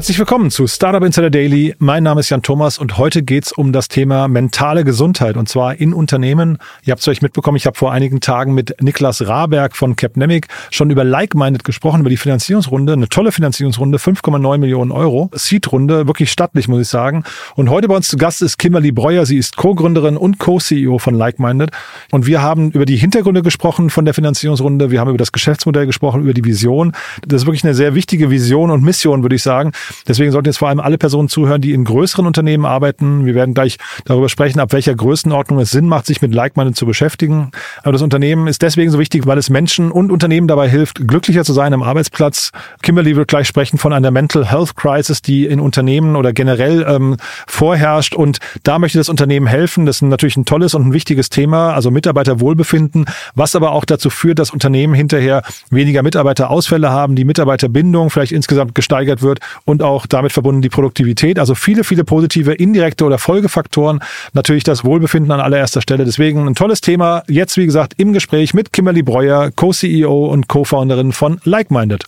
Herzlich willkommen zu Startup Insider Daily. Mein Name ist Jan Thomas und heute geht's um das Thema mentale Gesundheit und zwar in Unternehmen. Ihr habt es euch mitbekommen, ich habe vor einigen Tagen mit Niklas Raberg von Capnemic schon über Like-Minded gesprochen, über die Finanzierungsrunde. Eine tolle Finanzierungsrunde, 5,9 Millionen Euro. Seed-Runde, wirklich stattlich, muss ich sagen. Und heute bei uns zu Gast ist Kimberly Breuer. Sie ist Co-Gründerin und Co-CEO von Like-Minded. Und wir haben über die Hintergründe gesprochen von der Finanzierungsrunde. Wir haben über das Geschäftsmodell gesprochen, über die Vision. Das ist wirklich eine sehr wichtige Vision und Mission, würde ich sagen. Deswegen sollten jetzt vor allem alle Personen zuhören, die in größeren Unternehmen arbeiten. Wir werden gleich darüber sprechen, ab welcher Größenordnung es Sinn macht, sich mit Like-Minded zu beschäftigen. Aber das Unternehmen ist deswegen so wichtig, weil es Menschen und Unternehmen dabei hilft, glücklicher zu sein am Arbeitsplatz. Kimberly wird gleich sprechen von einer Mental Health Crisis, die in Unternehmen oder generell ähm, vorherrscht. Und da möchte das Unternehmen helfen. Das ist natürlich ein tolles und ein wichtiges Thema, also Mitarbeiterwohlbefinden, was aber auch dazu führt, dass Unternehmen hinterher weniger Mitarbeiterausfälle haben, die Mitarbeiterbindung vielleicht insgesamt gesteigert wird und auch damit verbunden die Produktivität. Also viele, viele positive indirekte oder Folgefaktoren. Natürlich das Wohlbefinden an allererster Stelle. Deswegen ein tolles Thema. Jetzt, wie gesagt, im Gespräch mit Kimberly Breuer, Co-CEO und Co-Founderin von LikeMinded.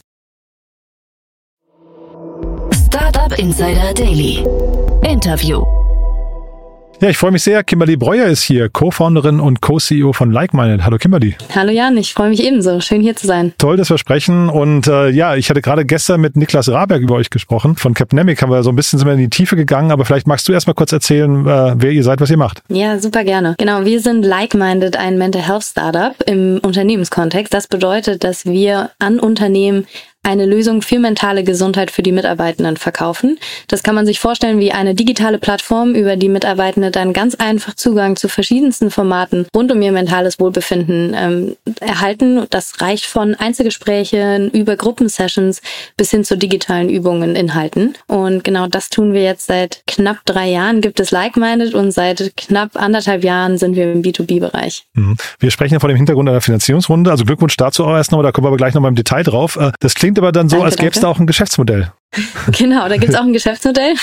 Startup Insider Daily. Interview. Ja, ich freue mich sehr. Kimberly Breuer ist hier, Co-Founderin und Co-CEO von LikeMinded. Hallo Kimberly. Hallo Jan, ich freue mich ebenso. Schön hier zu sein. Toll, dass wir sprechen. Und äh, ja, ich hatte gerade gestern mit Niklas Raberg über euch gesprochen. Von Capnemic haben wir so ein bisschen sind wir in die Tiefe gegangen, aber vielleicht magst du erst mal kurz erzählen, äh, wer ihr seid, was ihr macht. Ja, super gerne. Genau, wir sind LikeMinded, ein Mental Health Startup im Unternehmenskontext. Das bedeutet, dass wir an Unternehmen eine Lösung für mentale Gesundheit für die Mitarbeitenden verkaufen. Das kann man sich vorstellen wie eine digitale Plattform, über die Mitarbeitende dann ganz einfach Zugang zu verschiedensten Formaten rund um ihr mentales Wohlbefinden ähm, erhalten. Das reicht von Einzelgesprächen über Gruppensessions bis hin zu digitalen Übungen, Inhalten. Und genau das tun wir jetzt seit knapp drei Jahren. Gibt es Like-Minded und seit knapp anderthalb Jahren sind wir im B2B-Bereich. Mhm. Wir sprechen ja vor dem Hintergrund einer Finanzierungsrunde. Also Glückwunsch dazu auch erst nochmal, da kommen wir aber gleich nochmal im Detail drauf. Äh, das klingt aber dann so, danke, als gäbe es da auch ein Geschäftsmodell. Genau, da gibt's auch ein Geschäftsmodell.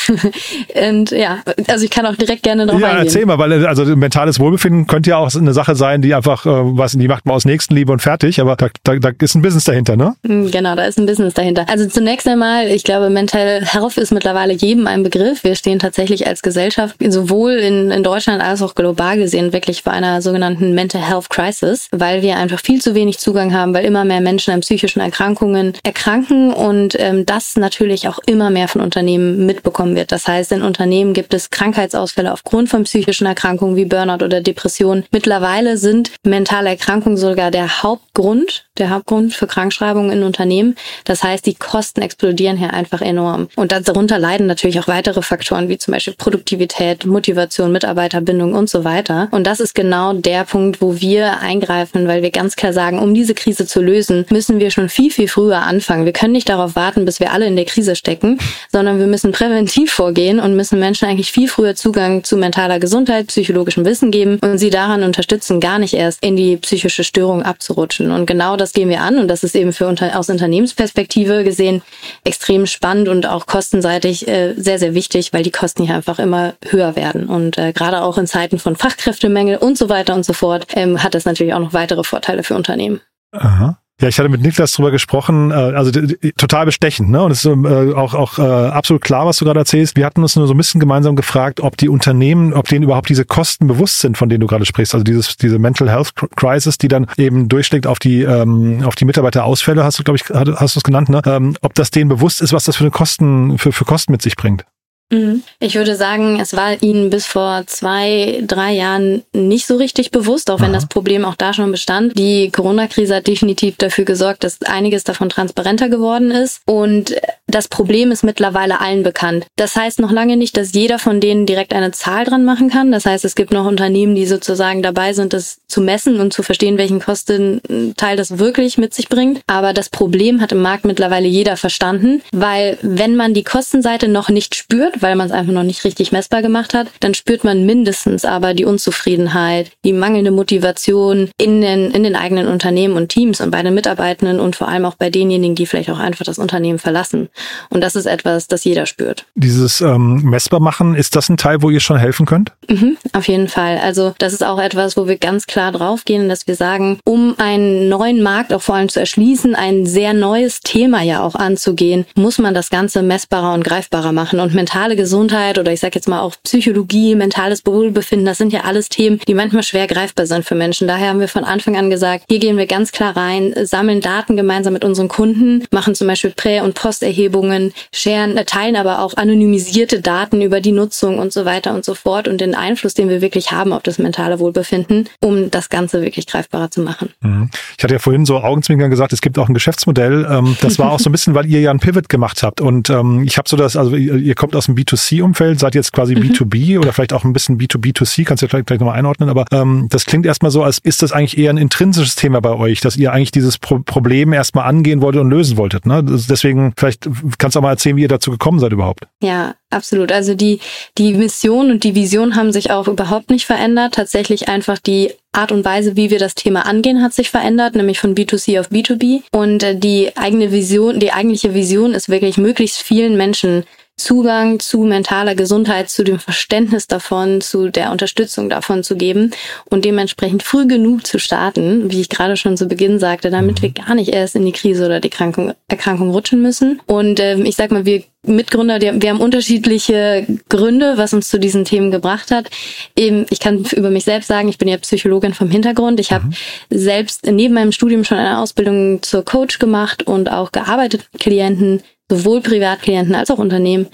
Und ja, also ich kann auch direkt gerne drauf ja, eingehen. Erzähl mal, weil also mentales Wohlbefinden könnte ja auch eine Sache sein, die einfach, äh, was die macht man aus Nächstenliebe und fertig, aber da, da, da ist ein Business dahinter, ne? Mm, genau, da ist ein Business dahinter. Also zunächst einmal, ich glaube, Mental Health ist mittlerweile jedem ein Begriff. Wir stehen tatsächlich als Gesellschaft sowohl in, in Deutschland als auch global gesehen wirklich vor einer sogenannten Mental Health Crisis, weil wir einfach viel zu wenig Zugang haben, weil immer mehr Menschen an psychischen Erkrankungen erkranken und ähm, das natürlich auch immer mehr von Unternehmen mitbekommen wird. Das heißt, in Unternehmen gibt es Krankheitsausfälle aufgrund von psychischen Erkrankungen wie Burnout oder Depression. Mittlerweile sind mentale Erkrankungen sogar der Hauptgrund, der Hauptgrund für Krankschreibungen in Unternehmen. Das heißt, die Kosten explodieren hier einfach enorm. Und darunter leiden natürlich auch weitere Faktoren wie zum Beispiel Produktivität, Motivation, Mitarbeiterbindung und so weiter. Und das ist genau der Punkt, wo wir eingreifen, weil wir ganz klar sagen, um diese Krise zu lösen, müssen wir schon viel, viel früher anfangen. Wir können nicht darauf warten, bis wir alle in der Krise stecken, sondern wir müssen präventiv vorgehen und müssen Menschen eigentlich viel früher Zugang zu mentaler Gesundheit, psychologischem Wissen geben und sie daran unterstützen, gar nicht erst in die psychische Störung abzurutschen. Und genau das gehen wir an und das ist eben für unter, aus Unternehmensperspektive gesehen extrem spannend und auch kostenseitig äh, sehr, sehr wichtig, weil die Kosten hier einfach immer höher werden. Und äh, gerade auch in Zeiten von Fachkräftemängel und so weiter und so fort ähm, hat das natürlich auch noch weitere Vorteile für Unternehmen. Aha. Ja, ich hatte mit Niklas drüber gesprochen, äh, also total bestechend, ne? Und es ist äh, auch, auch äh, absolut klar, was du gerade erzählst. Wir hatten uns nur so ein bisschen gemeinsam gefragt, ob die Unternehmen, ob denen überhaupt diese Kosten bewusst sind, von denen du gerade sprichst. Also dieses, diese Mental Health Crisis, die dann eben durchschlägt auf die, ähm, auf die Mitarbeiterausfälle, hast du, glaube ich, hast du es genannt, ne? Ähm, ob das denen bewusst ist, was das für eine Kosten, für, für Kosten mit sich bringt. Mhm. Ich würde sagen, es war ihnen bis vor zwei, drei Jahren nicht so richtig bewusst, auch wenn Aha. das Problem auch da schon bestand. Die Corona-Krise hat definitiv dafür gesorgt, dass einiges davon transparenter geworden ist. Und das Problem ist mittlerweile allen bekannt. Das heißt noch lange nicht, dass jeder von denen direkt eine Zahl dran machen kann. Das heißt, es gibt noch Unternehmen, die sozusagen dabei sind, das zu messen und zu verstehen, welchen Kostenteil das wirklich mit sich bringt. Aber das Problem hat im Markt mittlerweile jeder verstanden, weil wenn man die Kostenseite noch nicht spürt, weil man es einfach noch nicht richtig messbar gemacht hat, dann spürt man mindestens aber die Unzufriedenheit, die mangelnde Motivation in den, in den eigenen Unternehmen und Teams und bei den Mitarbeitenden und vor allem auch bei denjenigen, die vielleicht auch einfach das Unternehmen verlassen. Und das ist etwas, das jeder spürt. Dieses ähm, messbar machen, ist das ein Teil, wo ihr schon helfen könnt? Mhm, auf jeden Fall. Also das ist auch etwas, wo wir ganz klar draufgehen, dass wir sagen, um einen neuen Markt auch vor allem zu erschließen, ein sehr neues Thema ja auch anzugehen, muss man das Ganze messbarer und greifbarer machen. Und mentale Gesundheit oder ich sage jetzt mal auch Psychologie, mentales Wohlbefinden, das sind ja alles Themen, die manchmal schwer greifbar sind für Menschen. Daher haben wir von Anfang an gesagt, hier gehen wir ganz klar rein, sammeln Daten gemeinsam mit unseren Kunden, machen zum Beispiel Prä- und Posterhebungen, scheren, äh, teilen aber auch anonymisierte Daten über die Nutzung und so weiter und so fort und den Einfluss, den wir wirklich haben auf das mentale Wohlbefinden, um das Ganze wirklich greifbarer zu machen. Mhm. Ich hatte ja vorhin so Augenzwinkern gesagt, es gibt auch ein Geschäftsmodell. Ähm, das war auch so ein bisschen, weil ihr ja einen Pivot gemacht habt und ähm, ich habe so das, also ihr kommt aus dem B2C-Umfeld, seid jetzt quasi mhm. B2B oder vielleicht auch ein bisschen B2B2C, kannst du vielleicht gleich nochmal einordnen, aber ähm, das klingt erstmal so, als ist das eigentlich eher ein intrinsisches Thema bei euch, dass ihr eigentlich dieses Pro Problem erstmal angehen wolltet und lösen wolltet. Ne? Deswegen, vielleicht kannst du auch mal erzählen, wie ihr dazu gekommen seid überhaupt. Ja, absolut. Also die, die Mission und die Vision haben sich auch überhaupt nicht verändert. Tatsächlich einfach die Art und Weise, wie wir das Thema angehen, hat sich verändert, nämlich von B2C auf B2B. Und äh, die eigene Vision, die eigentliche Vision ist wirklich möglichst vielen Menschen Zugang zu mentaler Gesundheit, zu dem Verständnis davon, zu der Unterstützung davon zu geben und dementsprechend früh genug zu starten, wie ich gerade schon zu Beginn sagte, damit mhm. wir gar nicht erst in die Krise oder die Erkrankung, Erkrankung rutschen müssen. Und ähm, ich sag mal, wir Mitgründer, die, wir haben unterschiedliche Gründe, was uns zu diesen Themen gebracht hat. Eben, ich kann über mich selbst sagen, ich bin ja Psychologin vom Hintergrund. Ich mhm. habe selbst neben meinem Studium schon eine Ausbildung zur Coach gemacht und auch gearbeitet mit Klienten, sowohl Privatklienten als auch Unternehmen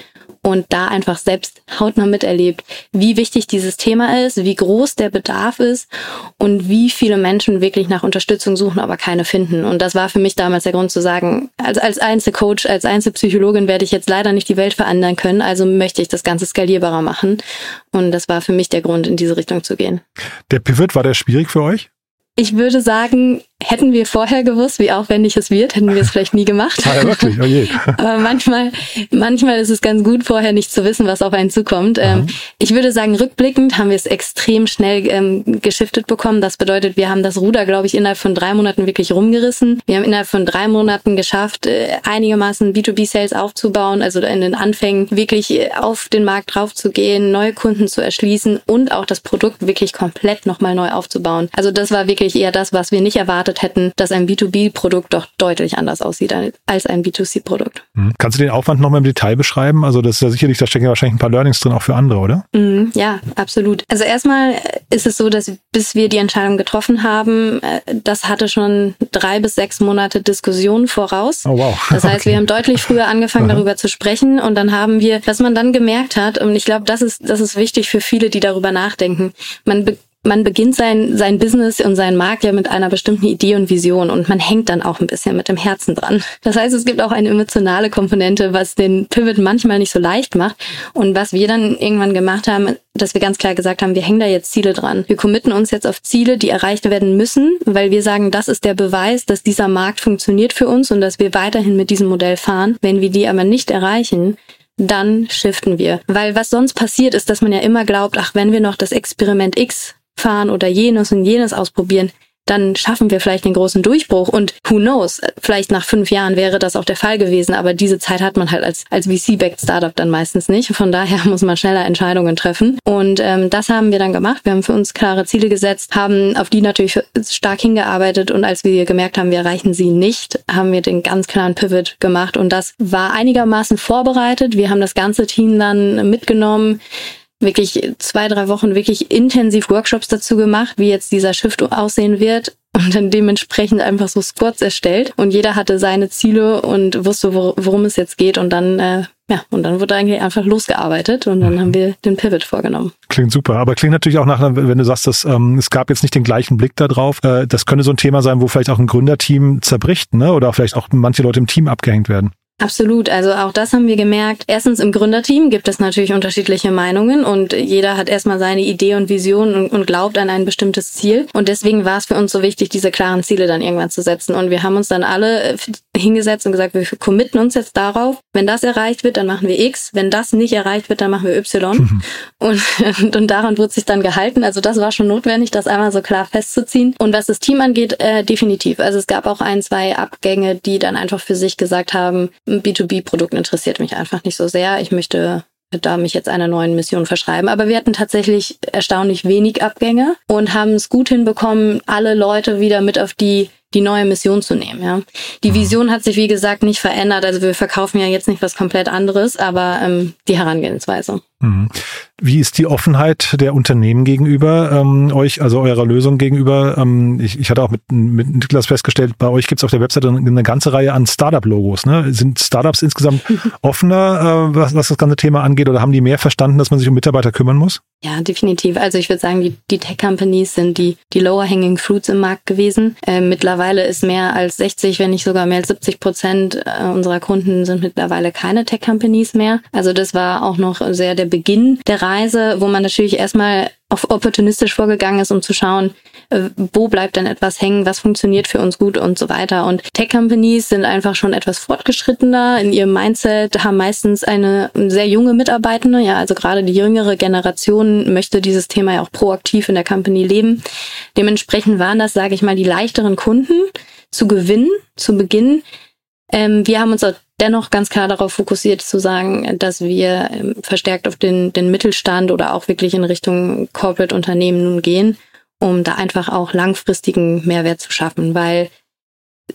und da einfach selbst hautnah miterlebt, wie wichtig dieses Thema ist, wie groß der Bedarf ist und wie viele Menschen wirklich nach Unterstützung suchen, aber keine finden. Und das war für mich damals der Grund zu sagen, als, als Einzelcoach, als Einzelpsychologin werde ich jetzt leider nicht die Welt verändern können, also möchte ich das Ganze skalierbarer machen. Und das war für mich der Grund, in diese Richtung zu gehen. Der Pivot, war der schwierig für euch? Ich würde sagen, hätten wir vorher gewusst, wie aufwendig es wird, hätten wir es vielleicht nie gemacht. Ah, ja, wirklich, oh je. Aber manchmal, manchmal ist es ganz gut, vorher nicht zu wissen, was auf einen zukommt. Mhm. Ich würde sagen, rückblickend haben wir es extrem schnell ähm, geschiftet bekommen. Das bedeutet, wir haben das Ruder, glaube ich, innerhalb von drei Monaten wirklich rumgerissen. Wir haben innerhalb von drei Monaten geschafft, äh, einigermaßen B2B-Sales aufzubauen, also in den Anfängen wirklich äh, auf den Markt draufzugehen, neue Kunden zu erschließen und auch das Produkt wirklich komplett nochmal neu aufzubauen. Also das war wirklich eher das, was wir nicht erwartet erwartet hätten, dass ein B2B-Produkt doch deutlich anders aussieht als ein B2C-Produkt. Mhm. Kannst du den Aufwand nochmal im Detail beschreiben? Also das ist ja sicherlich, da stecken ja wahrscheinlich ein paar Learnings drin, auch für andere, oder? Mhm, ja, absolut. Also erstmal ist es so, dass bis wir die Entscheidung getroffen haben, äh, das hatte schon drei bis sechs Monate Diskussion voraus. Oh wow. Das heißt, okay. wir haben deutlich früher angefangen, darüber zu sprechen und dann haben wir, was man dann gemerkt hat, und ich glaube, das ist, das ist wichtig für viele, die darüber nachdenken. Man man beginnt sein, sein Business und sein Markt ja mit einer bestimmten Idee und Vision und man hängt dann auch ein bisschen mit dem Herzen dran. Das heißt, es gibt auch eine emotionale Komponente, was den Pivot manchmal nicht so leicht macht und was wir dann irgendwann gemacht haben, dass wir ganz klar gesagt haben, wir hängen da jetzt Ziele dran. Wir committen uns jetzt auf Ziele, die erreicht werden müssen, weil wir sagen, das ist der Beweis, dass dieser Markt funktioniert für uns und dass wir weiterhin mit diesem Modell fahren. Wenn wir die aber nicht erreichen, dann shiften wir. Weil was sonst passiert ist, dass man ja immer glaubt, ach, wenn wir noch das Experiment X fahren oder jenes und jenes ausprobieren, dann schaffen wir vielleicht den großen Durchbruch und who knows, vielleicht nach fünf Jahren wäre das auch der Fall gewesen, aber diese Zeit hat man halt als, als VC-backed Startup dann meistens nicht. Von daher muss man schneller Entscheidungen treffen und ähm, das haben wir dann gemacht. Wir haben für uns klare Ziele gesetzt, haben auf die natürlich stark hingearbeitet und als wir gemerkt haben, wir erreichen sie nicht, haben wir den ganz klaren Pivot gemacht und das war einigermaßen vorbereitet. Wir haben das ganze Team dann mitgenommen wirklich zwei, drei Wochen wirklich intensiv Workshops dazu gemacht, wie jetzt dieser Shift aussehen wird und dann dementsprechend einfach so Squads erstellt und jeder hatte seine Ziele und wusste, worum es jetzt geht und dann äh, ja, und dann wurde eigentlich einfach losgearbeitet und dann mhm. haben wir den Pivot vorgenommen. Klingt super, aber klingt natürlich auch nach, wenn du sagst, dass ähm, es gab jetzt nicht den gleichen Blick darauf. Äh, das könnte so ein Thema sein, wo vielleicht auch ein Gründerteam zerbricht, ne? Oder vielleicht auch manche Leute im Team abgehängt werden. Absolut. Also auch das haben wir gemerkt. Erstens im Gründerteam gibt es natürlich unterschiedliche Meinungen und jeder hat erstmal seine Idee und Vision und, glaubt an ein bestimmtes Ziel. Und deswegen war es für uns so wichtig, diese klaren Ziele dann irgendwann zu setzen. Und wir haben uns dann alle äh, hingesetzt und gesagt, wir committen uns jetzt darauf. Wenn das erreicht wird, dann machen wir X. Wenn das nicht erreicht wird, dann machen wir Y. Mhm. Und, und, und daran wird sich dann gehalten. Also das war schon notwendig, das einmal so klar festzuziehen. Und was das Team angeht, äh, definitiv. Also es gab auch ein, zwei Abgänge, die dann einfach für sich gesagt haben, ein B2B-Produkt interessiert mich einfach nicht so sehr. Ich möchte da mich jetzt einer neuen Mission verschreiben. Aber wir hatten tatsächlich erstaunlich wenig Abgänge und haben es gut hinbekommen, alle Leute wieder mit auf die die neue Mission zu nehmen. Ja. Die mhm. Vision hat sich, wie gesagt, nicht verändert. Also wir verkaufen ja jetzt nicht was komplett anderes, aber ähm, die Herangehensweise. Mhm. Wie ist die Offenheit der Unternehmen gegenüber ähm, euch, also eurer Lösung gegenüber? Ähm, ich, ich hatte auch mit, mit Niklas festgestellt, bei euch gibt es auf der Webseite eine ganze Reihe an Startup-Logos. Ne? Sind Startups insgesamt offener, äh, was, was das ganze Thema angeht, oder haben die mehr verstanden, dass man sich um Mitarbeiter kümmern muss? Ja, definitiv. Also ich würde sagen, die, die Tech-Companies sind die, die lower-hanging fruits im Markt gewesen. Äh, mittlerweile ist mehr als 60, wenn nicht sogar mehr als 70 Prozent äh, unserer Kunden sind mittlerweile keine Tech-Companies mehr. Also das war auch noch sehr der Beginn der Reise, wo man natürlich erstmal auf opportunistisch vorgegangen ist, um zu schauen, äh, wo bleibt denn etwas hängen, was funktioniert für uns gut und so weiter. Und Tech-Companies sind einfach schon etwas fortgeschrittener in ihrem Mindset, haben meistens eine sehr junge Mitarbeitende, ja, also gerade die jüngere Generation möchte dieses Thema ja auch proaktiv in der Company leben. Dementsprechend waren das, sage ich mal, die leichteren Kunden zu gewinnen, zu Beginn. Ähm, wir haben uns dennoch ganz klar darauf fokussiert zu sagen, dass wir ähm, verstärkt auf den, den Mittelstand oder auch wirklich in Richtung Corporate-Unternehmen nun gehen, um da einfach auch langfristigen Mehrwert zu schaffen, weil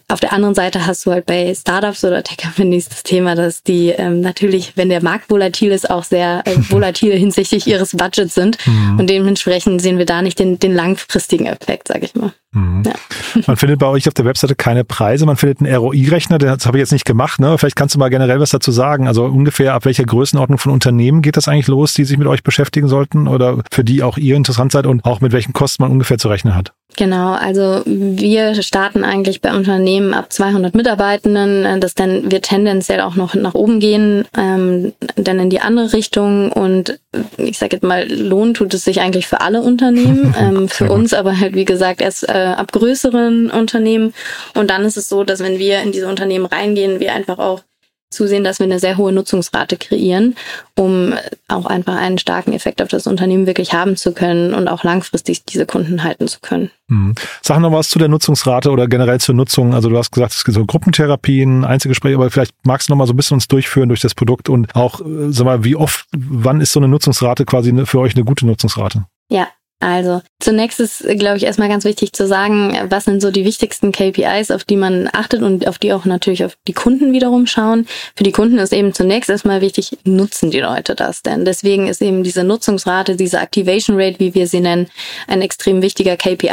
auf der anderen Seite hast du halt bei Startups oder Tech-Companies das Thema, dass die ähm, natürlich, wenn der Markt volatil ist, auch sehr äh, volatil hinsichtlich ihres Budgets sind. Mhm. Und dementsprechend sehen wir da nicht den, den langfristigen Effekt, sage ich mal. Mhm. Ja. Man findet bei euch auf der Webseite keine Preise, man findet einen ROI-Rechner, das habe ich jetzt nicht gemacht. Ne? Vielleicht kannst du mal generell was dazu sagen. Also ungefähr ab welcher Größenordnung von Unternehmen geht das eigentlich los, die sich mit euch beschäftigen sollten oder für die auch ihr interessant seid und auch mit welchen Kosten man ungefähr zu rechnen hat? Genau, also wir starten eigentlich bei Unternehmen ab 200 Mitarbeitenden, äh, das dann wird tendenziell auch noch nach oben gehen, ähm, dann in die andere Richtung. Und ich sage jetzt mal, Lohn tut es sich eigentlich für alle Unternehmen, ähm, für uns aber halt wie gesagt erst äh, ab größeren Unternehmen. Und dann ist es so, dass wenn wir in diese Unternehmen reingehen, wir einfach auch zusehen, dass wir eine sehr hohe Nutzungsrate kreieren, um auch einfach einen starken Effekt auf das Unternehmen wirklich haben zu können und auch langfristig diese Kunden halten zu können. Mhm. Sag noch was zu der Nutzungsrate oder generell zur Nutzung. Also du hast gesagt, es gibt so Gruppentherapien, Einzelgespräche, aber vielleicht magst du noch mal so ein bisschen uns durchführen durch das Produkt und auch, äh, sag mal, wie oft, wann ist so eine Nutzungsrate quasi für euch eine gute Nutzungsrate? Ja, also zunächst ist, glaube ich, erstmal ganz wichtig zu sagen, was sind so die wichtigsten KPIs, auf die man achtet und auf die auch natürlich auf die Kunden wiederum schauen. Für die Kunden ist eben zunächst erstmal wichtig, nutzen die Leute das denn? Deswegen ist eben diese Nutzungsrate, diese Activation Rate, wie wir sie nennen, ein extrem wichtiger KPI,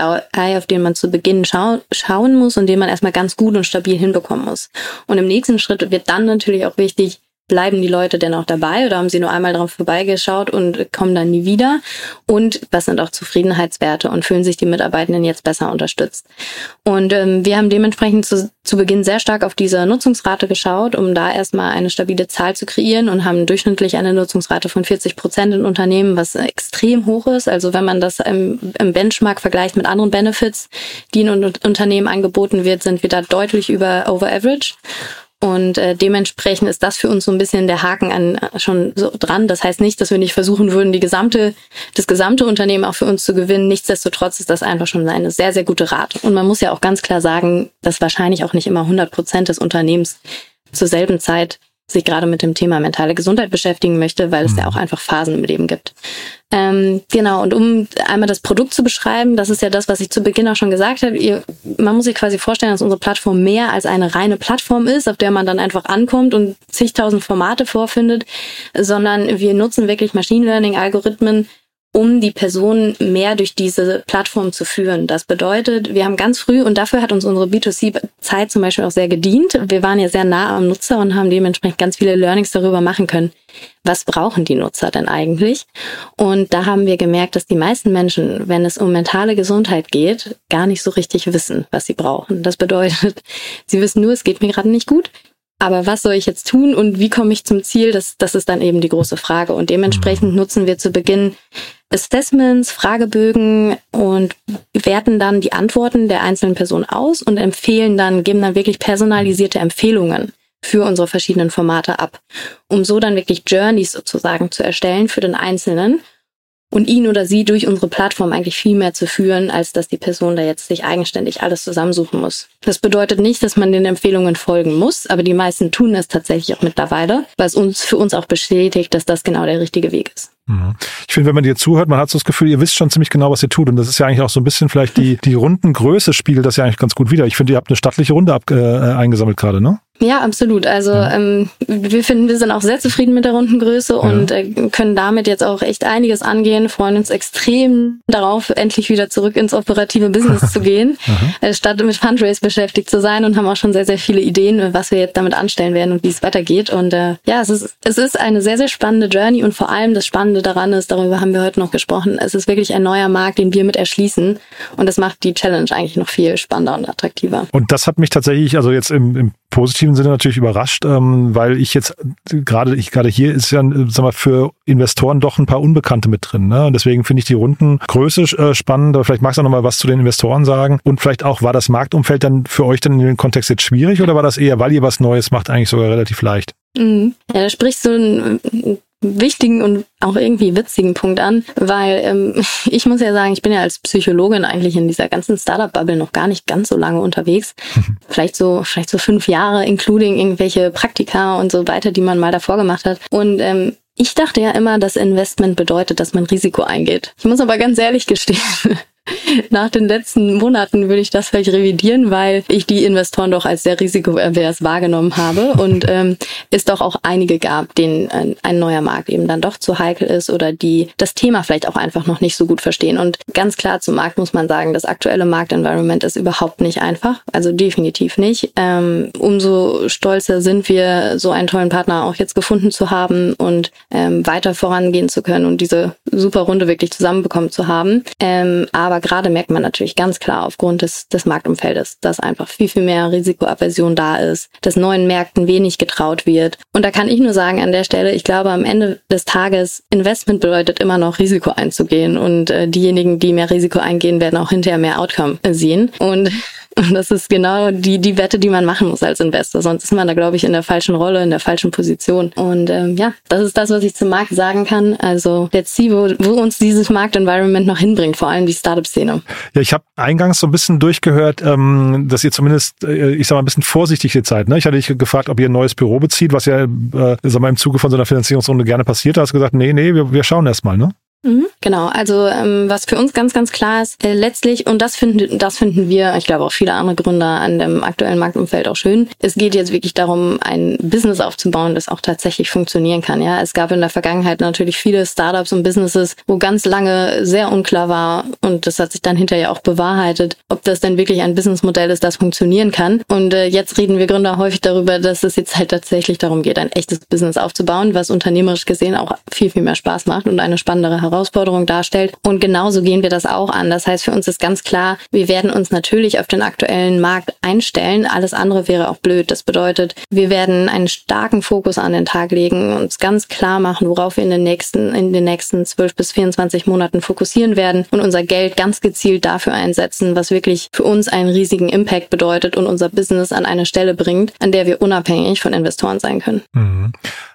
auf den man zu Beginn schau schauen muss und den man erstmal ganz gut und stabil hinbekommen muss. Und im nächsten Schritt wird dann natürlich auch wichtig, bleiben die Leute denn auch dabei oder haben sie nur einmal darauf vorbeigeschaut und kommen dann nie wieder? Und was sind auch Zufriedenheitswerte und fühlen sich die Mitarbeitenden jetzt besser unterstützt? Und ähm, wir haben dementsprechend zu, zu Beginn sehr stark auf diese Nutzungsrate geschaut, um da erstmal eine stabile Zahl zu kreieren und haben durchschnittlich eine Nutzungsrate von 40 Prozent in Unternehmen, was extrem hoch ist. Also wenn man das im, im Benchmark vergleicht mit anderen Benefits, die in Unternehmen angeboten wird, sind wir da deutlich über Over Average. Und äh, dementsprechend ist das für uns so ein bisschen der Haken an äh, schon so dran. Das heißt nicht, dass wir nicht versuchen würden, die gesamte, das gesamte Unternehmen auch für uns zu gewinnen. Nichtsdestotrotz ist das einfach schon eine sehr, sehr gute Rate. Und man muss ja auch ganz klar sagen, dass wahrscheinlich auch nicht immer 100 Prozent des Unternehmens zur selben Zeit sich gerade mit dem Thema mentale Gesundheit beschäftigen möchte, weil es ja mhm. auch einfach Phasen im Leben gibt. Ähm, genau, und um einmal das Produkt zu beschreiben, das ist ja das, was ich zu Beginn auch schon gesagt habe. Ihr, man muss sich quasi vorstellen, dass unsere Plattform mehr als eine reine Plattform ist, auf der man dann einfach ankommt und zigtausend Formate vorfindet, sondern wir nutzen wirklich Machine Learning-Algorithmen, um die Person mehr durch diese Plattform zu führen. Das bedeutet, wir haben ganz früh, und dafür hat uns unsere B2C-Zeit zum Beispiel auch sehr gedient, wir waren ja sehr nah am Nutzer und haben dementsprechend ganz viele Learnings darüber machen können, was brauchen die Nutzer denn eigentlich? Und da haben wir gemerkt, dass die meisten Menschen, wenn es um mentale Gesundheit geht, gar nicht so richtig wissen, was sie brauchen. Das bedeutet, sie wissen nur, es geht mir gerade nicht gut. Aber was soll ich jetzt tun und wie komme ich zum Ziel? Das, das ist dann eben die große Frage. Und dementsprechend nutzen wir zu Beginn Assessments, Fragebögen und werten dann die Antworten der einzelnen Person aus und empfehlen dann, geben dann wirklich personalisierte Empfehlungen für unsere verschiedenen Formate ab, um so dann wirklich Journeys sozusagen zu erstellen für den Einzelnen und ihn oder sie durch unsere Plattform eigentlich viel mehr zu führen, als dass die Person da jetzt sich eigenständig alles zusammensuchen muss. Das bedeutet nicht, dass man den Empfehlungen folgen muss, aber die meisten tun es tatsächlich auch mittlerweile, was uns für uns auch bestätigt, dass das genau der richtige Weg ist. Mhm. Ich finde, wenn man dir zuhört, man hat so das Gefühl, ihr wisst schon ziemlich genau, was ihr tut. Und das ist ja eigentlich auch so ein bisschen vielleicht die, die Rundengröße spiegelt das ja eigentlich ganz gut wieder. Ich finde, ihr habt eine stattliche Runde ab, äh, eingesammelt gerade, ne? Ja, absolut. Also ja. ähm, wir finden, wir sind auch sehr zufrieden mit der Rundengröße ja. und äh, können damit jetzt auch echt einiges angehen, freuen uns extrem darauf, endlich wieder zurück ins operative Business zu gehen, äh, statt mit Fundraise beschäftigt zu sein und haben auch schon sehr, sehr viele Ideen, was wir jetzt damit anstellen werden und wie es weitergeht. Und äh, ja, es ist, es ist eine sehr, sehr spannende Journey und vor allem das Spannende daran ist, darüber haben wir heute noch gesprochen, es ist wirklich ein neuer Markt, den wir mit erschließen und das macht die Challenge eigentlich noch viel spannender und attraktiver. Und das hat mich tatsächlich, also jetzt im, im positiven Sinne natürlich überrascht, ähm, weil ich jetzt gerade ich gerade hier ist ja sag mal für Investoren doch ein paar Unbekannte mit drin. Ne? Und deswegen finde ich die Rundengröße äh, spannend. Aber vielleicht magst du noch mal was zu den Investoren sagen und vielleicht auch war das Marktumfeld dann für euch dann in dem Kontext jetzt schwierig oder war das eher, weil ihr was Neues macht, eigentlich sogar relativ leicht? Mhm. Ja, da sprichst du einen wichtigen und auch irgendwie witzigen Punkt an, weil ähm, ich muss ja sagen, ich bin ja als Psychologin eigentlich in dieser ganzen Startup-Bubble noch gar nicht ganz so lange unterwegs. vielleicht so, vielleicht so fünf Jahre, including irgendwelche Praktika und so weiter, die man mal davor gemacht hat. Und ähm, ich dachte ja immer, dass Investment bedeutet, dass man Risiko eingeht. Ich muss aber ganz ehrlich gestehen, nach den letzten Monaten würde ich das vielleicht revidieren, weil ich die Investoren doch als sehr risikoavers wahrgenommen habe und ähm, es doch auch einige gab, denen ein, ein, neuer Markt eben dann doch zu heikel ist oder die das Thema vielleicht auch einfach noch nicht so gut verstehen. Und ganz klar zum Markt muss man sagen, das aktuelle Marktenvironment ist überhaupt nicht einfach, also definitiv nicht. Ähm, umso stolzer sind wir, so einen tollen Partner auch jetzt gefunden zu haben und ähm, weiter vorangehen zu können und diese super Runde wirklich zusammenbekommen zu haben. Ähm, aber aber gerade merkt man natürlich ganz klar aufgrund des, des Marktumfeldes, dass einfach viel, viel mehr Risikoaversion da ist, dass neuen Märkten wenig getraut wird. Und da kann ich nur sagen an der Stelle, ich glaube am Ende des Tages, Investment bedeutet immer noch Risiko einzugehen und äh, diejenigen, die mehr Risiko eingehen, werden auch hinterher mehr Outcome sehen. Und das ist genau die, die Wette, die man machen muss als Investor. Sonst ist man da, glaube ich, in der falschen Rolle, in der falschen Position. Und ähm, ja, das ist das, was ich zum Markt sagen kann. Also let's see, wo, wo uns dieses Marktenvironment noch hinbringt, vor allem die Startup-Szene. Ja, ich habe eingangs so ein bisschen durchgehört, ähm, dass ihr zumindest, äh, ich sag mal, ein bisschen vorsichtig jetzt seid. Ne? Ich hatte dich gefragt, ob ihr ein neues Büro bezieht, was ja äh, sag mal, im Zuge von so einer Finanzierungsrunde gerne passiert. Da hast du gesagt, nee, nee, wir, wir schauen erst mal, ne? Mhm, genau, also ähm, was für uns ganz, ganz klar ist, äh, letztlich, und das finden, das finden wir, ich glaube auch viele andere Gründer an dem aktuellen Marktumfeld auch schön, es geht jetzt wirklich darum, ein Business aufzubauen, das auch tatsächlich funktionieren kann. Ja, Es gab in der Vergangenheit natürlich viele Startups und Businesses, wo ganz lange sehr unklar war und das hat sich dann hinterher auch bewahrheitet, ob das denn wirklich ein Businessmodell ist, das funktionieren kann. Und äh, jetzt reden wir Gründer häufig darüber, dass es jetzt halt tatsächlich darum geht, ein echtes Business aufzubauen, was unternehmerisch gesehen auch viel, viel mehr Spaß macht und eine spannendere Herausforderung darstellt. Und genauso gehen wir das auch an. Das heißt, für uns ist ganz klar, wir werden uns natürlich auf den aktuellen Markt einstellen. Alles andere wäre auch blöd. Das bedeutet, wir werden einen starken Fokus an den Tag legen, uns ganz klar machen, worauf wir in den nächsten, in den nächsten 12 bis 24 Monaten fokussieren werden und unser Geld ganz gezielt dafür einsetzen, was wirklich für uns einen riesigen Impact bedeutet und unser Business an eine Stelle bringt, an der wir unabhängig von Investoren sein können. Mhm.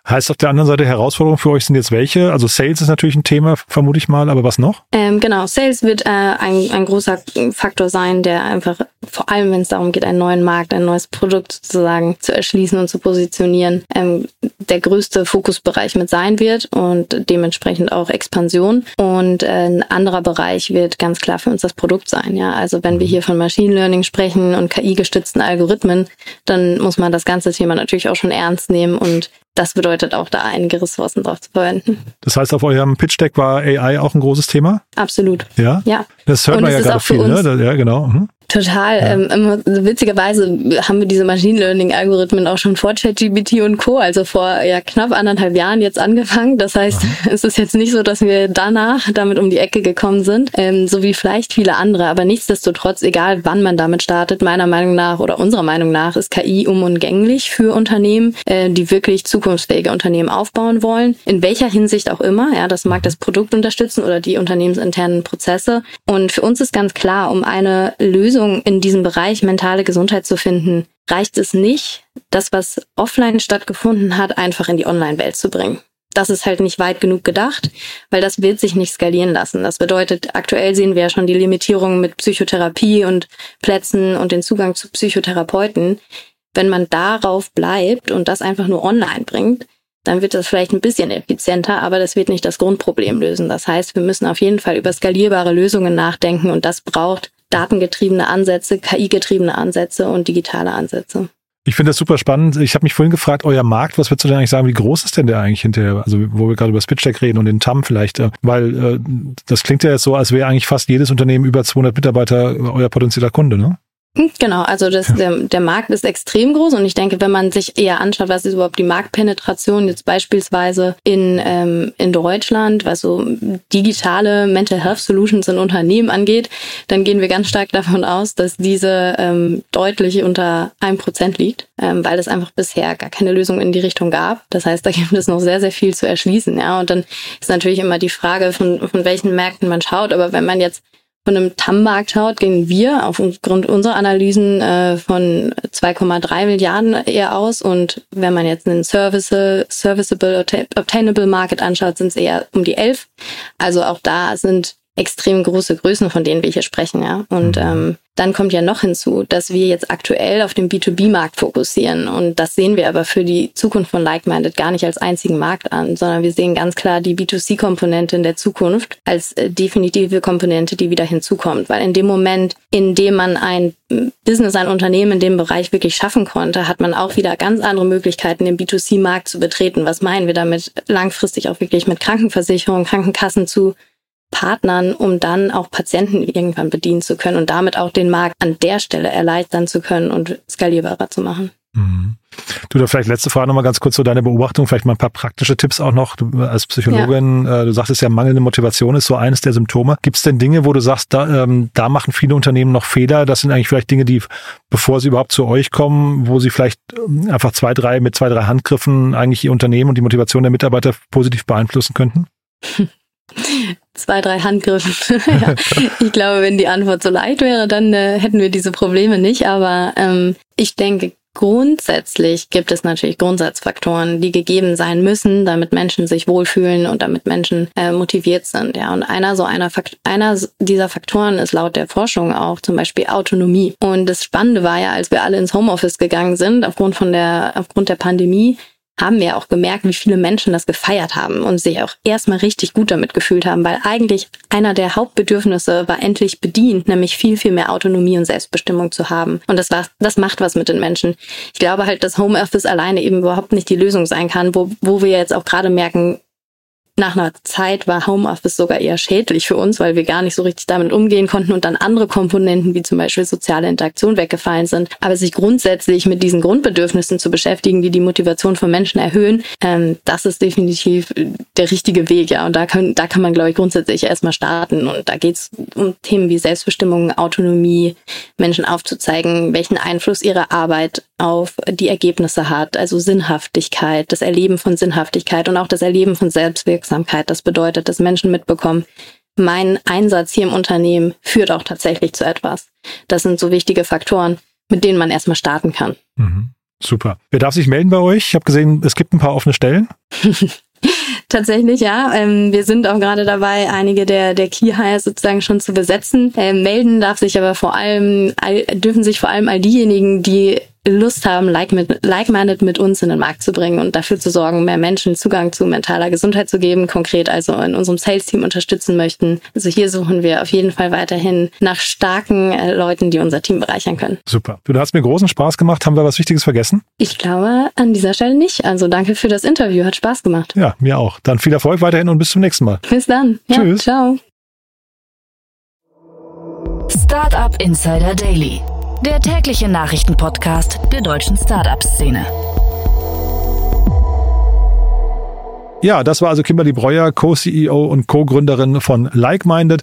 Heißt auf der anderen Seite, Herausforderungen für euch sind jetzt welche? Also Sales ist natürlich ein Thema, vermute ich mal, aber was noch? Ähm, genau, Sales wird äh, ein, ein großer Faktor sein, der einfach, vor allem wenn es darum geht, einen neuen Markt, ein neues Produkt sozusagen zu erschließen und zu positionieren, ähm, der größte Fokusbereich mit sein wird und dementsprechend auch Expansion. Und äh, ein anderer Bereich wird ganz klar für uns das Produkt sein. Ja, Also wenn wir mhm. hier von Machine Learning sprechen und KI-gestützten Algorithmen, dann muss man das ganze Thema natürlich auch schon ernst nehmen und das bedeutet auch, da einige Ressourcen drauf zu verwenden. Das heißt, auf eurem Pitch-Deck war AI auch ein großes Thema? Absolut. Ja? Ja. Das hört Und man ja gerade viel, ne? Ja, genau. Mhm. Total. Ja. Ähm, witzigerweise haben wir diese Machine Learning Algorithmen auch schon vor ChatGPT und Co. Also vor ja knapp anderthalb Jahren jetzt angefangen. Das heißt, Aha. es ist jetzt nicht so, dass wir danach damit um die Ecke gekommen sind, ähm, so wie vielleicht viele andere. Aber nichtsdestotrotz, egal wann man damit startet, meiner Meinung nach oder unserer Meinung nach ist KI unumgänglich für Unternehmen, äh, die wirklich zukunftsfähige Unternehmen aufbauen wollen. In welcher Hinsicht auch immer. Ja, das mag mhm. das Produkt unterstützen oder die unternehmensinternen Prozesse. Und für uns ist ganz klar, um eine Lösung Lösung in diesem Bereich mentale Gesundheit zu finden, reicht es nicht, das, was offline stattgefunden hat, einfach in die Online-Welt zu bringen. das ist halt nicht weit genug gedacht, weil das wird sich nicht skalieren lassen. Das bedeutet, aktuell sehen wir ja schon die Limitierungen mit Psychotherapie und Plätzen und den Zugang zu Psychotherapeuten. Wenn man darauf bleibt und das einfach nur online bringt, dann wird das vielleicht ein bisschen effizienter, aber das wird nicht das Grundproblem lösen. Das heißt, wir müssen auf jeden Fall über skalierbare Lösungen nachdenken und das braucht datengetriebene Ansätze, KI-getriebene Ansätze und digitale Ansätze. Ich finde das super spannend. Ich habe mich vorhin gefragt, euer Markt, was würdest du denn eigentlich sagen, wie groß ist denn der eigentlich hinterher? Also wo wir gerade über Spitcheck reden und den TAM vielleicht, äh, weil äh, das klingt ja jetzt so, als wäre eigentlich fast jedes Unternehmen über 200 Mitarbeiter euer potenzieller Kunde, ne? Hm, genau, also das, der, der Markt ist extrem groß und ich denke, wenn man sich eher anschaut, was ist überhaupt die Marktpenetration jetzt beispielsweise in, ähm, in Deutschland, was so digitale Mental Health Solutions in Unternehmen angeht, dann gehen wir ganz stark davon aus, dass diese ähm, deutlich unter einem Prozent liegt, ähm, weil es einfach bisher gar keine Lösung in die Richtung gab. Das heißt, da gibt es noch sehr, sehr viel zu erschließen. Ja, und dann ist natürlich immer die Frage, von, von welchen Märkten man schaut. Aber wenn man jetzt von einem TAM-Markt schaut, gehen wir aufgrund unserer Analysen äh, von 2,3 Milliarden eher aus. Und wenn man jetzt einen Service, Serviceable, Obtainable Market anschaut, sind es eher um die 11. Also auch da sind extrem große Größen, von denen wir hier sprechen, ja. Und mhm. ähm, dann kommt ja noch hinzu, dass wir jetzt aktuell auf den B2B-Markt fokussieren. Und das sehen wir aber für die Zukunft von Like-Minded gar nicht als einzigen Markt an, sondern wir sehen ganz klar die B2C-Komponente in der Zukunft als äh, definitive Komponente, die wieder hinzukommt. Weil in dem Moment, in dem man ein Business, ein Unternehmen in dem Bereich wirklich schaffen konnte, hat man auch wieder ganz andere Möglichkeiten, den B2C-Markt zu betreten. Was meinen wir damit? Langfristig auch wirklich mit Krankenversicherung, Krankenkassen zu Partnern, um dann auch Patienten irgendwann bedienen zu können und damit auch den Markt an der Stelle erleichtern zu können und skalierbarer zu machen. Mhm. Du, da vielleicht letzte Frage nochmal ganz kurz so deine Beobachtung, vielleicht mal ein paar praktische Tipps auch noch. Du als Psychologin, ja. äh, du sagtest ja, mangelnde Motivation ist so eines der Symptome. Gibt es denn Dinge, wo du sagst, da, ähm, da machen viele Unternehmen noch Fehler? Das sind eigentlich vielleicht Dinge, die, bevor sie überhaupt zu euch kommen, wo sie vielleicht ähm, einfach zwei, drei, mit zwei, drei Handgriffen eigentlich ihr Unternehmen und die Motivation der Mitarbeiter positiv beeinflussen könnten? zwei, drei Handgriffe. ja. Ich glaube, wenn die Antwort so leicht wäre, dann äh, hätten wir diese Probleme nicht. Aber ähm, ich denke, grundsätzlich gibt es natürlich Grundsatzfaktoren, die gegeben sein müssen, damit Menschen sich wohlfühlen und damit Menschen äh, motiviert sind. Ja, und einer so einer, Fakt einer dieser Faktoren ist laut der Forschung auch zum Beispiel Autonomie. Und das Spannende war ja, als wir alle ins Homeoffice gegangen sind, aufgrund von der, aufgrund der Pandemie, haben wir auch gemerkt, wie viele Menschen das gefeiert haben und sich auch erstmal richtig gut damit gefühlt haben, weil eigentlich einer der Hauptbedürfnisse war endlich bedient, nämlich viel, viel mehr Autonomie und Selbstbestimmung zu haben. Und das war, das macht was mit den Menschen. Ich glaube halt, dass Homeoffice alleine eben überhaupt nicht die Lösung sein kann, wo, wo wir jetzt auch gerade merken, nach einer Zeit war Homeoffice sogar eher schädlich für uns, weil wir gar nicht so richtig damit umgehen konnten und dann andere Komponenten wie zum Beispiel soziale Interaktion weggefallen sind. Aber sich grundsätzlich mit diesen Grundbedürfnissen zu beschäftigen, die die Motivation von Menschen erhöhen, ähm, das ist definitiv der richtige Weg, ja. Und da kann, da kann man, glaube ich, grundsätzlich erstmal starten. Und da geht es um Themen wie Selbstbestimmung, Autonomie, Menschen aufzuzeigen, welchen Einfluss ihre Arbeit auf die Ergebnisse hat, also Sinnhaftigkeit, das Erleben von Sinnhaftigkeit und auch das Erleben von Selbstwirksamkeit. Das bedeutet, dass Menschen mitbekommen, mein Einsatz hier im Unternehmen führt auch tatsächlich zu etwas. Das sind so wichtige Faktoren, mit denen man erstmal starten kann. Mhm. Super. Wer darf sich melden bei euch? Ich habe gesehen, es gibt ein paar offene Stellen. Tatsächlich, ja. Ähm, wir sind auch gerade dabei, einige der, der Key Hires sozusagen schon zu besetzen. Ähm, melden darf sich aber vor allem, all, dürfen sich vor allem all diejenigen, die Lust haben, like-minded like mit uns in den Markt zu bringen und dafür zu sorgen, mehr Menschen Zugang zu mentaler Gesundheit zu geben, konkret also in unserem Sales-Team unterstützen möchten. Also hier suchen wir auf jeden Fall weiterhin nach starken äh, Leuten, die unser Team bereichern können. Super. Du, hast mir großen Spaß gemacht. Haben wir was Wichtiges vergessen? Ich glaube an dieser Stelle nicht. Also danke für das Interview. Hat Spaß gemacht. Ja, mir auch. Dann viel Erfolg weiterhin und bis zum nächsten Mal. Bis dann. Ja, Tschüss. Ciao. Startup Insider Daily der tägliche Nachrichtenpodcast der deutschen Startup-Szene. Ja, das war also Kimberly Breuer, Co-CEO und Co-Gründerin von Like-Minded.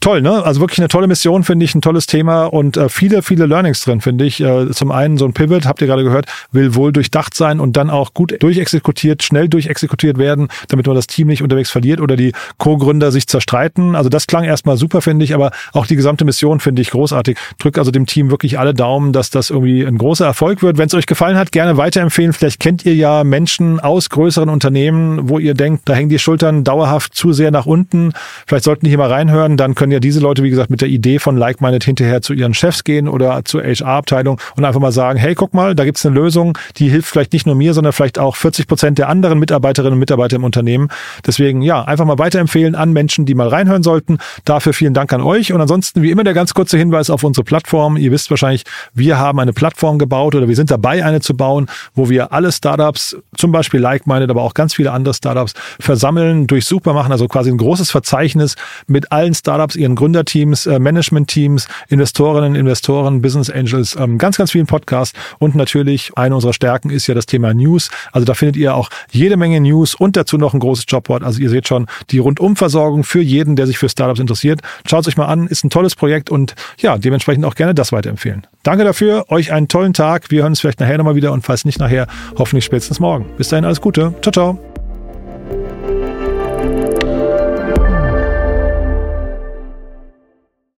Toll, ne? Also wirklich eine tolle Mission, finde ich, ein tolles Thema und äh, viele, viele Learnings drin, finde ich. Äh, zum einen so ein Pivot, habt ihr gerade gehört, will wohl durchdacht sein und dann auch gut durchexekutiert, schnell durchexekutiert werden, damit man das Team nicht unterwegs verliert oder die Co-Gründer sich zerstreiten. Also das klang erstmal super, finde ich, aber auch die gesamte Mission finde ich großartig. Drück also dem Team wirklich alle Daumen, dass das irgendwie ein großer Erfolg wird. Wenn es euch gefallen hat, gerne weiterempfehlen. Vielleicht kennt ihr ja Menschen aus größeren Unternehmen, wo ihr denkt, da hängen die Schultern dauerhaft zu sehr nach unten. Vielleicht sollten die hier mal reinhören. Dann können ja diese Leute, wie gesagt, mit der Idee von Like-Minded hinterher zu ihren Chefs gehen oder zur HR-Abteilung und einfach mal sagen, hey, guck mal, da gibt's eine Lösung, die hilft vielleicht nicht nur mir, sondern vielleicht auch 40 Prozent der anderen Mitarbeiterinnen und Mitarbeiter im Unternehmen. Deswegen, ja, einfach mal weiterempfehlen an Menschen, die mal reinhören sollten. Dafür vielen Dank an euch. Und ansonsten, wie immer, der ganz kurze Hinweis auf unsere Plattform. Ihr wisst wahrscheinlich, wir haben eine Plattform gebaut oder wir sind dabei, eine zu bauen, wo wir alle Startups, zum Beispiel Like-Minded, aber auch ganz viele andere Startups versammeln, durchsuchbar machen, also quasi ein großes Verzeichnis mit allen Startups, ihren Gründerteams, äh, Management-Teams, Investorinnen, Investoren, Business Angels, ähm, ganz, ganz vielen Podcasts und natürlich eine unserer Stärken ist ja das Thema News. Also da findet ihr auch jede Menge News und dazu noch ein großes Jobboard. Also ihr seht schon die Rundumversorgung für jeden, der sich für Startups interessiert. Schaut es euch mal an, ist ein tolles Projekt und ja, dementsprechend auch gerne das weiterempfehlen. Danke dafür, euch einen tollen Tag. Wir hören uns vielleicht nachher nochmal wieder und falls nicht nachher, hoffentlich spätestens morgen. Bis dahin alles Gute. Ciao, ciao.